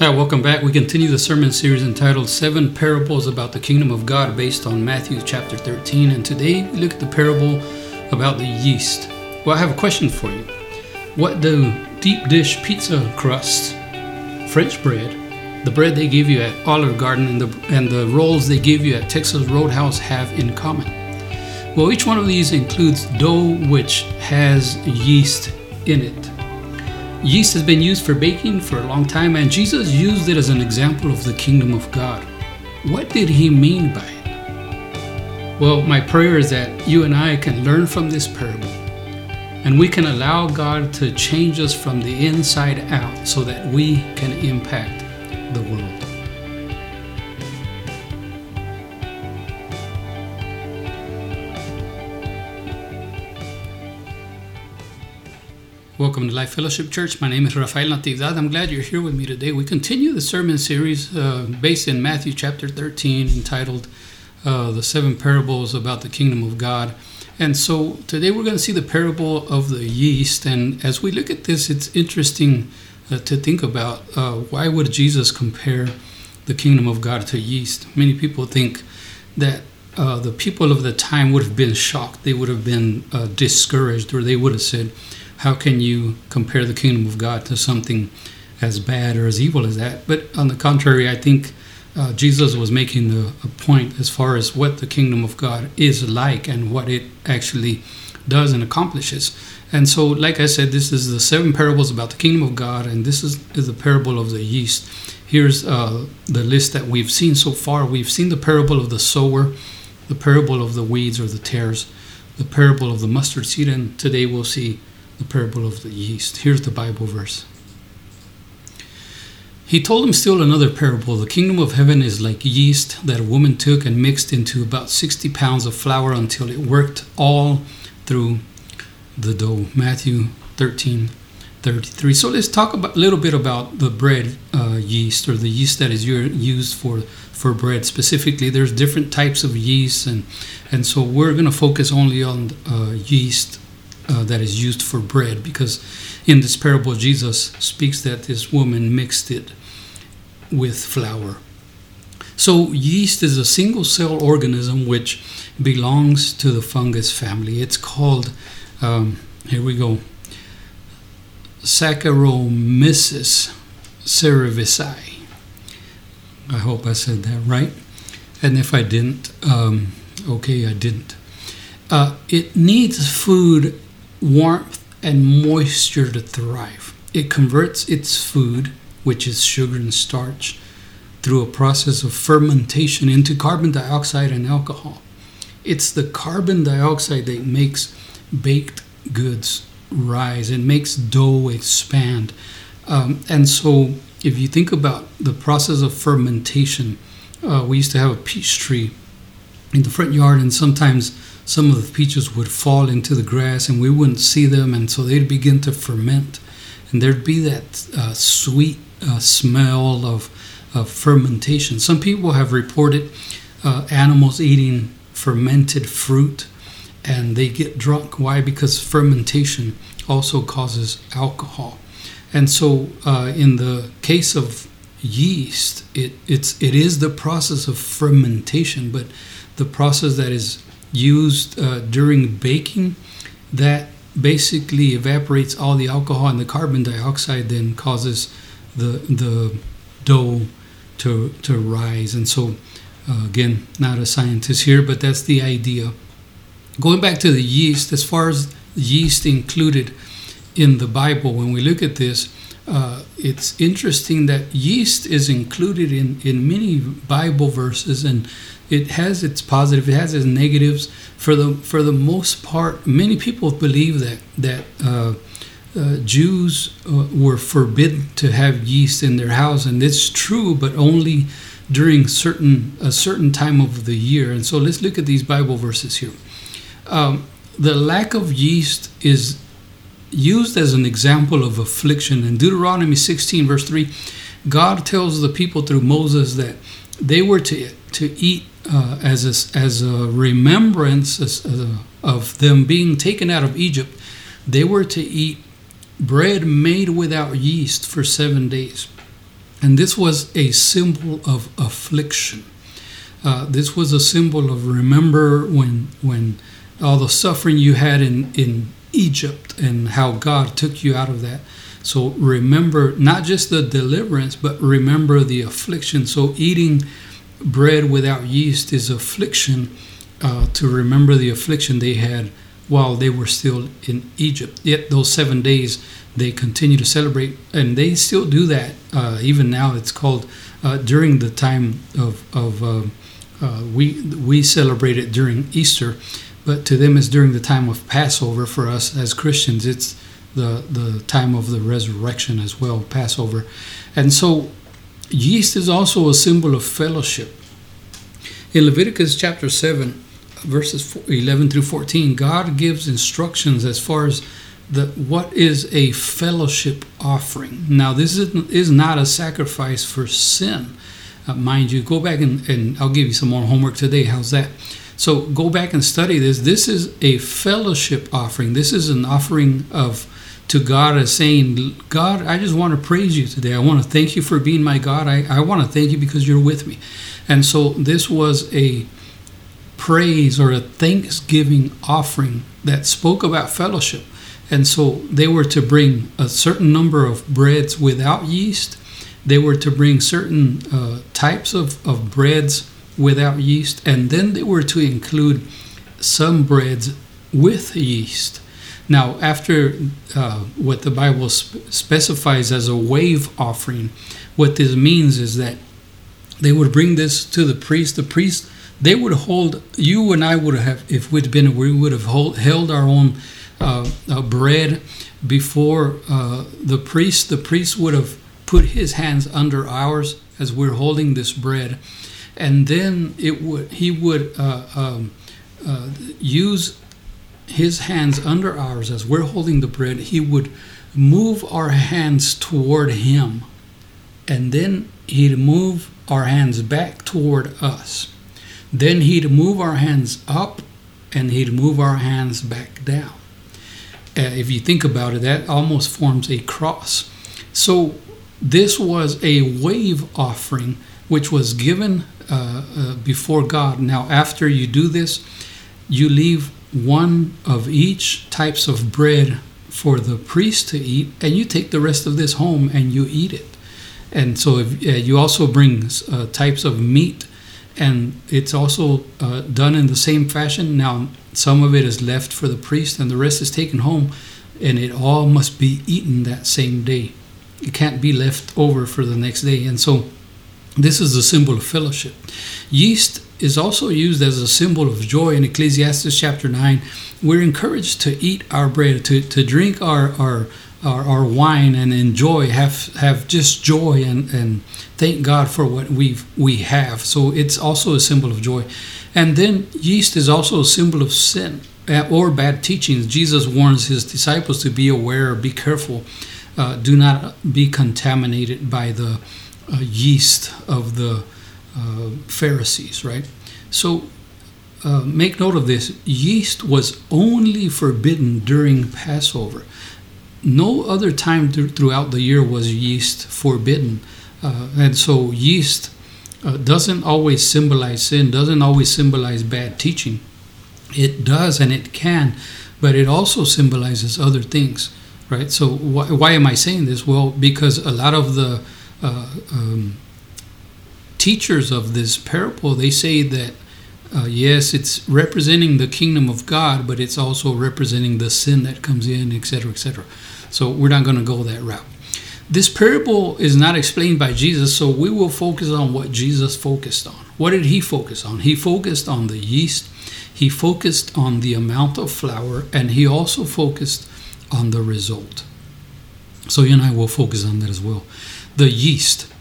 Hi, welcome back. We continue the sermon series entitled Seven Parables About the Kingdom of God based on Matthew chapter 13. And today we look at the parable about the yeast. Well, I have a question for you. What do deep dish pizza crust, French bread, the bread they give you at Olive Garden, and the, and the rolls they give you at Texas Roadhouse have in common? Well, each one of these includes dough which has yeast in it. Yeast has been used for baking for a long time, and Jesus used it as an example of the kingdom of God. What did he mean by it? Well, my prayer is that you and I can learn from this parable and we can allow God to change us from the inside out so that we can impact the world. Welcome to Life Fellowship Church. My name is Rafael Natividad. I'm glad you're here with me today. We continue the sermon series uh, based in Matthew chapter 13 entitled uh, The Seven Parables About the Kingdom of God. And so today we're going to see the parable of the yeast. And as we look at this, it's interesting uh, to think about uh, why would Jesus compare the kingdom of God to yeast? Many people think that uh, the people of the time would have been shocked, they would have been uh, discouraged, or they would have said, how can you compare the kingdom of God to something as bad or as evil as that? But on the contrary, I think uh, Jesus was making the, a point as far as what the kingdom of God is like and what it actually does and accomplishes. And so, like I said, this is the seven parables about the kingdom of God, and this is, is the parable of the yeast. Here's uh, the list that we've seen so far. We've seen the parable of the sower, the parable of the weeds or the tares, the parable of the mustard seed, and today we'll see the parable of the yeast. Here's the Bible verse. He told him still another parable. The kingdom of heaven is like yeast that a woman took and mixed into about 60 pounds of flour until it worked all through the dough. Matthew 13 33. So let's talk about a little bit about the bread uh, yeast or the yeast that is used for for bread specifically. There's different types of yeast, and and so we're going to focus only on uh, yeast uh, that is used for bread because in this parable jesus speaks that this woman mixed it with flour. So yeast is a single cell organism which belongs to the fungus family. It's called um, here we go saccharomyces cerevisiae. I hope i said that right. And if i didn't um, okay i didn't. Uh, it needs food warmth and moisture to thrive. It converts its food, which is sugar and starch, through a process of fermentation into carbon dioxide and alcohol. It's the carbon dioxide that makes baked goods rise and makes dough expand. Um, and so, if you think about the process of fermentation, uh, we used to have a peach tree in the front yard, and sometimes some of the peaches would fall into the grass and we wouldn't see them, and so they'd begin to ferment. And there'd be that uh, sweet uh, smell of, of fermentation. Some people have reported uh, animals eating fermented fruit and they get drunk. Why? Because fermentation also causes alcohol. And so, uh, in the case of yeast, it, it's, it is the process of fermentation, but the process that is used uh, during baking that basically evaporates all the alcohol and the carbon dioxide then causes the the dough to to rise. And so uh, again not a scientist here but that's the idea. Going back to the yeast as far as yeast included in the bible when we look at this uh, it's interesting that yeast is included in, in many Bible verses, and it has its positive, it has its negatives. For the for the most part, many people believe that that uh, uh, Jews uh, were forbidden to have yeast in their house, and it's true, but only during certain a certain time of the year. And so let's look at these Bible verses here. Um, the lack of yeast is used as an example of affliction. In Deuteronomy 16, verse 3, God tells the people through Moses that they were to, to eat uh, as, a, as a remembrance as, a, of them being taken out of Egypt, they were to eat bread made without yeast for seven days. And this was a symbol of affliction. Uh, this was a symbol of remember when when all the suffering you had in, in Egypt and how God took you out of that. So remember not just the deliverance, but remember the affliction. So eating bread without yeast is affliction uh, to remember the affliction they had while they were still in Egypt. Yet those seven days they continue to celebrate, and they still do that uh, even now. It's called uh, during the time of of uh, uh, we we celebrate it during Easter, but to them it's during the time of Passover. For us as Christians, it's the the time of the resurrection as well, Passover, and so yeast is also a symbol of fellowship. In Leviticus chapter seven verses 11 through 14, God gives instructions as far as the what is a fellowship offering. Now, this is, is not a sacrifice for sin, uh, mind you. Go back and, and I'll give you some more homework today. How's that? So go back and study this. This is a fellowship offering. This is an offering of to God as saying, God, I just want to praise you today. I want to thank you for being my God. I, I want to thank you because you're with me. And so this was a praise or a thanksgiving offering that spoke about fellowship. And so they were to bring a certain number of breads without yeast. They were to bring certain uh, types of, of breads without yeast. And then they were to include some breads with yeast. Now, after uh, what the Bible sp- specifies as a wave offering, what this means is that they would bring this to the priest. The priest they would hold you and I would have if we'd been we would have hold, held our own uh, uh, bread before uh, the priest. The priest would have put his hands under ours as we're holding this bread, and then it would he would uh, um, uh, use his hands under ours as we're holding the bread. He would move our hands toward him, and then he'd move our hands back toward us then he'd move our hands up and he'd move our hands back down. Uh, if you think about it, that almost forms a cross. So this was a wave offering which was given uh, uh, before God. Now, after you do this, you leave one of each types of bread for the priest to eat, and you take the rest of this home and you eat it. And so, if, uh, you also bring uh, types of meat and it's also uh, done in the same fashion. Now, some of it is left for the priest, and the rest is taken home, and it all must be eaten that same day. It can't be left over for the next day. And so, this is a symbol of fellowship. Yeast is also used as a symbol of joy in Ecclesiastes chapter 9. We're encouraged to eat our bread, to, to drink our, our our, our wine and enjoy, have have just joy and, and thank God for what we we have. So it's also a symbol of joy. And then yeast is also a symbol of sin uh, or bad teachings. Jesus warns his disciples to be aware, be careful, uh, do not be contaminated by the uh, yeast of the uh, Pharisees, right? So uh, make note of this yeast was only forbidden during Passover no other time th- throughout the year was yeast forbidden. Uh, and so yeast uh, doesn't always symbolize sin, doesn't always symbolize bad teaching. It does and it can, but it also symbolizes other things, right? So wh- why am I saying this? Well, because a lot of the uh, um, teachers of this parable they say that uh, yes, it's representing the kingdom of God, but it's also representing the sin that comes in, etc., etc. So we're not going to go that route. This parable is not explained by Jesus, so we will focus on what Jesus focused on. What did he focus on? He focused on the yeast, he focused on the amount of flour, and he also focused on the result. So you and I will focus on that as well. The yeast.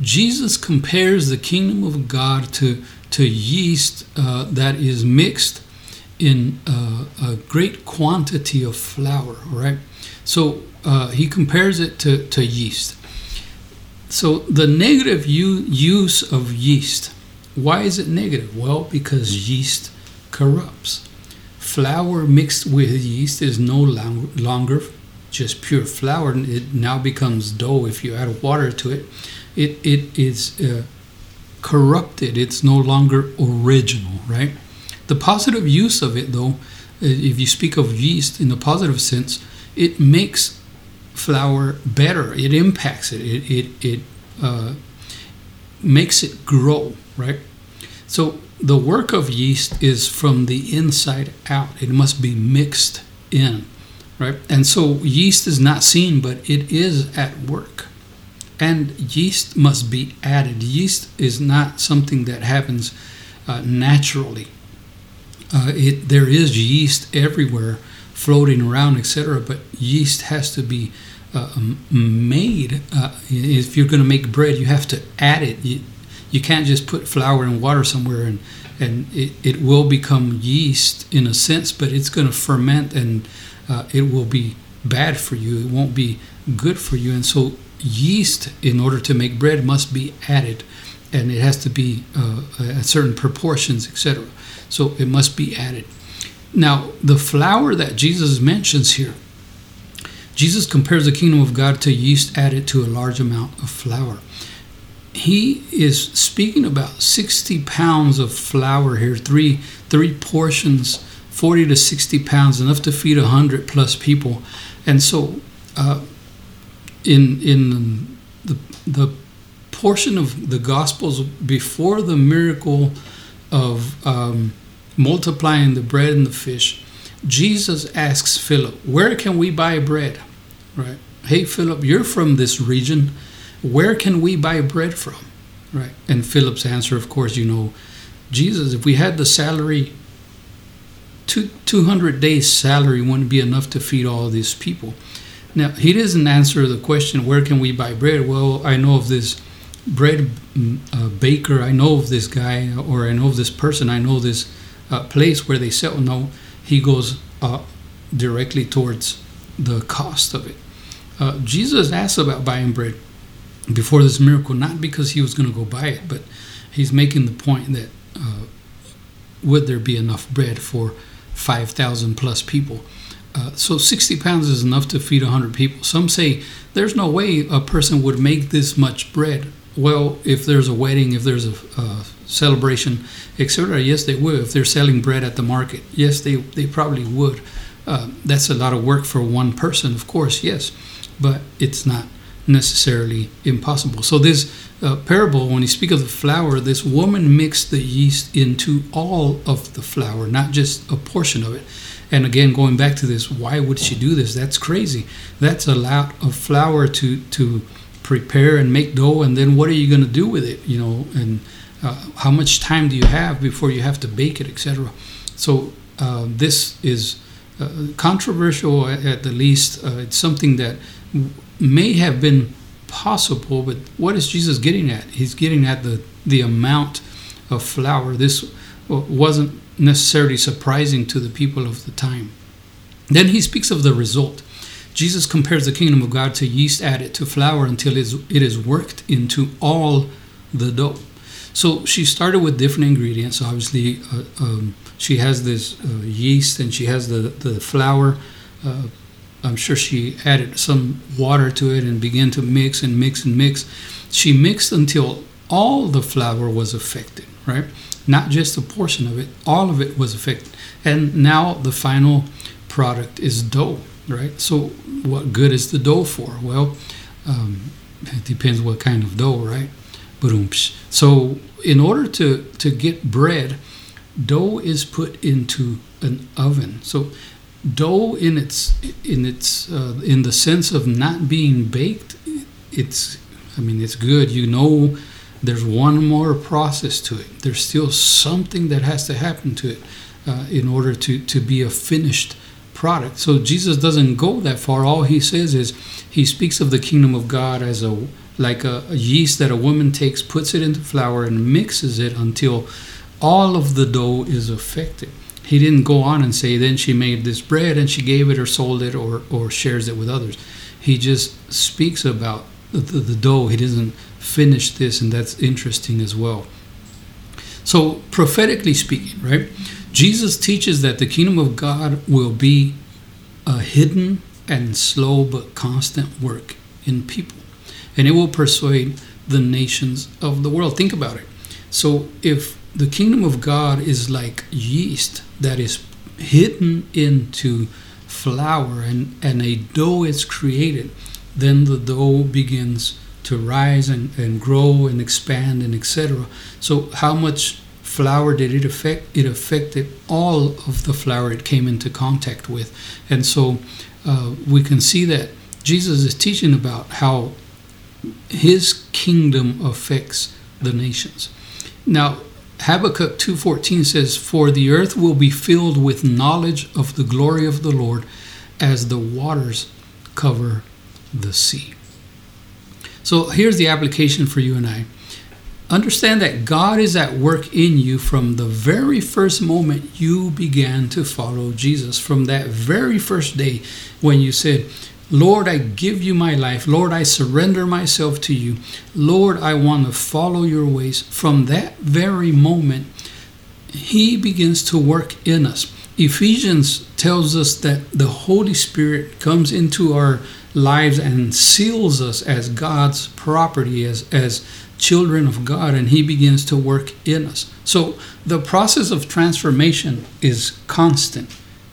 Jesus compares the kingdom of God to, to yeast uh, that is mixed in uh, a great quantity of flour, right? So uh, he compares it to, to yeast. So the negative u- use of yeast. Why is it negative? Well, because yeast corrupts. Flour mixed with yeast is no long- longer just pure flour. And it now becomes dough if you add water to it. It it is uh, corrupted. It's no longer original, right? The positive use of it, though, if you speak of yeast in the positive sense, it makes flour better. It impacts it. It it, it uh, makes it grow, right? So the work of yeast is from the inside out. It must be mixed in, right? And so yeast is not seen, but it is at work. And yeast must be added. Yeast is not something that happens uh, naturally. Uh, it there is yeast everywhere, floating around, etc. But yeast has to be uh, made. Uh, if you're going to make bread, you have to add it. You, you can't just put flour and water somewhere and and it, it will become yeast in a sense, but it's going to ferment and uh, it will be bad for you. It won't be good for you. And so, yeast, in order to make bread, must be added, and it has to be uh, at certain proportions, etc. So, it must be added. Now, the flour that Jesus mentions here, Jesus compares the kingdom of God to yeast added to a large amount of flour he is speaking about 60 pounds of flour here, three three portions, 40 to 60 pounds, enough to feed 100 plus people. And so, uh, in in the the portion of the Gospels before the miracle of um, multiplying the bread and the fish, Jesus asks Philip, "Where can we buy bread?" Right? Hey, Philip, you're from this region where can we buy bread from? Right. And Philip's answer, of course, you know, Jesus, if we had the salary, two, 200 days' salary wouldn't be enough to feed all these people. Now, he doesn't answer the question, where can we buy bread? Well, I know of this bread mm, uh, baker, I know of this guy, or I know of this person, I know this uh, place where they sell. No, he goes uh, directly towards the cost of it. Uh, Jesus asks about buying bread before this miracle, not because he was going to go buy it, but he's making the point that uh, would there be enough bread for 5,000 plus people? Uh, so 60 pounds is enough to feed 100 people. Some say there's no way a person would make this much bread. Well, if there's a wedding, if there's a, a celebration, etc., yes, they would. If they're selling bread at the market, yes, they, they probably would. Uh, that's a lot of work for one person, of course, yes, but it's not necessarily impossible. So this uh, parable, when you speak of the flour, this woman mixed the yeast into all of the flour, not just a portion of it. And again, going back to this, why would she do this? That's crazy. That's a lot of flour to to prepare and make dough, and then what are you going to do with it? You know, and uh, how much time do you have before you have to bake it, etc. So uh, this is uh, controversial at, at, the least. Uh, it's something that may have been possible, but what is Jesus getting at? He's getting at the, the amount of flour. This wasn't necessarily surprising to the people of the time. Then he speaks of the result. Jesus compares the kingdom of God to yeast added to flour until it is worked into all the dough. So she started with different ingredients. Obviously, uh, um, she has this uh, yeast and she has the, the flour. Uh, I'm sure she added some water to it and began to mix and mix and mix. She mixed until all the flour was affected, right? Not just a portion of it, all of it was affected. And now the final product is dough, right? So, what good is the dough for? Well, um, it depends what kind of dough, right? So, in order to, to get bread, dough is put into an oven. So, dough in its in its uh, in the sense of not being baked it's i mean it's good. You know there's one more process to it. There's still something that has to happen to it uh, in order to to be a finished product. So jesus doesn't go that far. All he says is he speaks of the kingdom of god as a like a, a yeast that a woman takes puts it into flour and mixes it until all of the dough is affected he didn't go on and say, then she made this bread and she gave it or sold it or, or shares it with others. He just speaks about the, the, the dough. He doesn't finish this, and that's interesting as well. So, prophetically speaking, right, Jesus teaches that the kingdom of God will be a hidden and slow but constant work in people. And it will persuade the nations of the world. Think about it. So if the kingdom of God is like yeast that is hidden into flour and, and a dough is created, then the dough begins to rise and, and grow and expand and etc. So how much flour did it affect? It affected all of the flour it came into contact with. And so uh, we can see that Jesus is teaching about how his kingdom affects the nations. Now, Habakkuk 2:14 says, "For the earth will be filled with knowledge of the glory of the Lord as the waters cover the sea." So here's the application for you and I. Understand that God is at work in you from the very first moment you began to follow Jesus. From that very first day when you said, Lord, I give you my life. Lord, I surrender myself to you. Lord, I want to follow your ways. From that very moment, He begins to work in us. Ephesians tells us that the Holy Spirit comes into our lives and seals us as God's property, as, as children of God, and He begins to work in us. So the process of transformation is constant.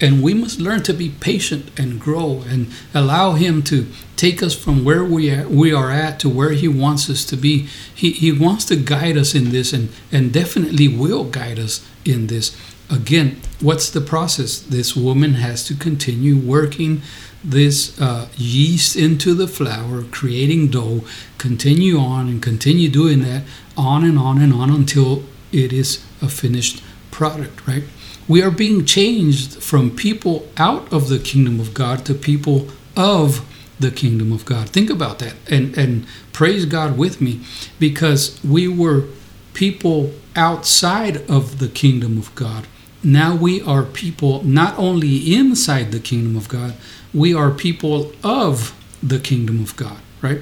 And we must learn to be patient and grow and allow Him to take us from where we are, we are at to where He wants us to be. He, he wants to guide us in this and, and definitely will guide us in this. Again, what's the process? This woman has to continue working this uh, yeast into the flour, creating dough, continue on and continue doing that on and on and on until it is a finished product, right? We are being changed from people out of the kingdom of God to people of the kingdom of God. Think about that and, and praise God with me because we were people outside of the kingdom of God. Now we are people not only inside the kingdom of God, we are people of the kingdom of God, right?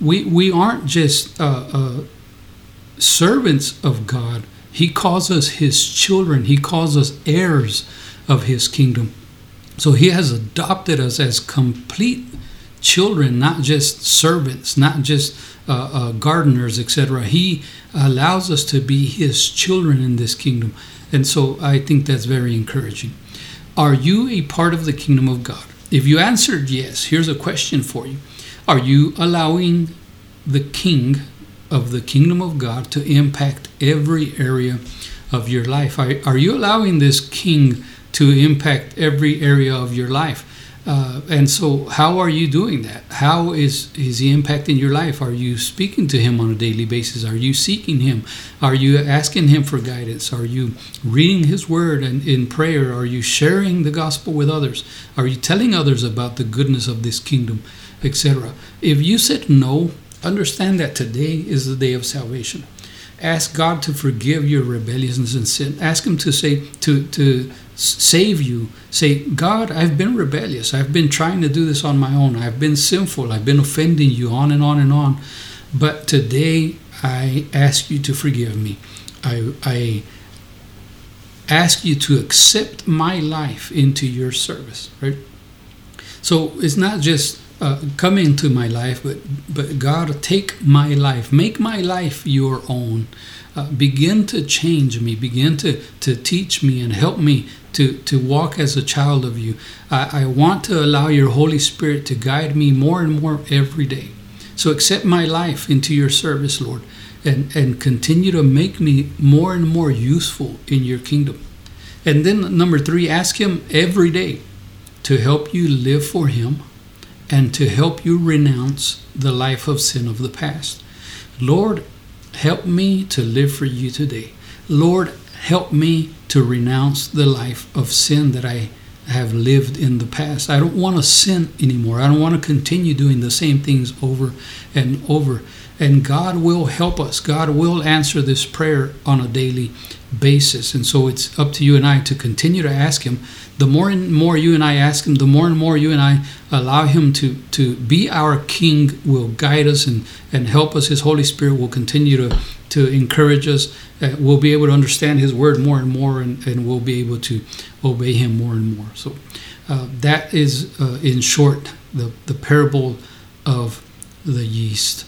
We, we aren't just uh, uh, servants of God. He calls us his children, he calls us heirs of his kingdom. So he has adopted us as complete children, not just servants, not just uh, uh, gardeners, etc. He allows us to be his children in this kingdom. And so I think that's very encouraging. Are you a part of the kingdom of God? If you answered yes, here's a question for you Are you allowing the king of the kingdom of God to impact every area of your life? Are, are you allowing this king to impact every area of your life? Uh, and so, how are you doing that? How is, is he impacting your life? Are you speaking to him on a daily basis? Are you seeking him? Are you asking him for guidance? Are you reading his word and in prayer? Are you sharing the gospel with others? Are you telling others about the goodness of this kingdom, etc.? If you said no, understand that today is the day of salvation. Ask God to forgive your rebelliousness and sin. Ask Him to say to to save you. Say, God, I've been rebellious. I've been trying to do this on my own. I've been sinful. I've been offending you on and on and on. But today I ask you to forgive me. I, I ask you to accept my life into your service, right? So it's not just uh, come into my life, but but God, take my life, make my life your own. Uh, begin to change me, begin to to teach me and help me to, to walk as a child of you. I, I want to allow your Holy Spirit to guide me more and more every day. So accept my life into your service, Lord, and, and continue to make me more and more useful in your kingdom. And then, number three, ask Him every day to help you live for Him and to help you renounce the life of sin of the past. Lord, help me to live for you today. Lord, help me to renounce the life of sin that I have lived in the past. I don't want to sin anymore. I don't want to continue doing the same things over and over. And God will help us. God will answer this prayer on a daily basis. And so it's up to you and I to continue to ask Him. The more and more you and I ask Him, the more and more you and I allow Him to, to be our King, will guide us and, and help us. His Holy Spirit will continue to, to encourage us. Uh, we'll be able to understand His Word more and more, and, and we'll be able to obey Him more and more. So Uh, that is, uh, in short, the, the parable of the yeast.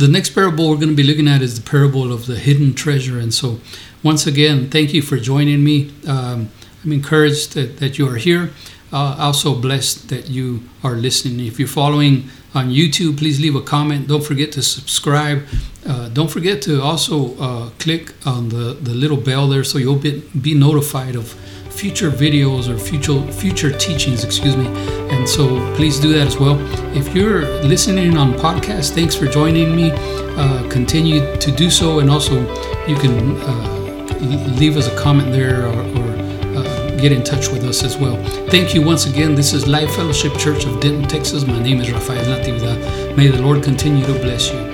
The next parable we're going to be looking at is the parable of the hidden treasure. And so, once again, thank you for joining me. Um, I'm encouraged that, that you are here. Uh, also blessed that you are listening. If you're following on YouTube, please leave a comment. Don't forget to subscribe. Uh, don't forget to also uh, click on the, the little bell there so you'll be, be notified of future videos or future future teachings excuse me. And so please do that as well. If you're listening on podcast thanks for joining me. Uh, continue to do so. And also you can uh, leave us a comment there or, or uh, get in touch with us as well. Thank you once again. This is life fellowship church of denton texas. My name is rafael natividad may the lord continue to bless you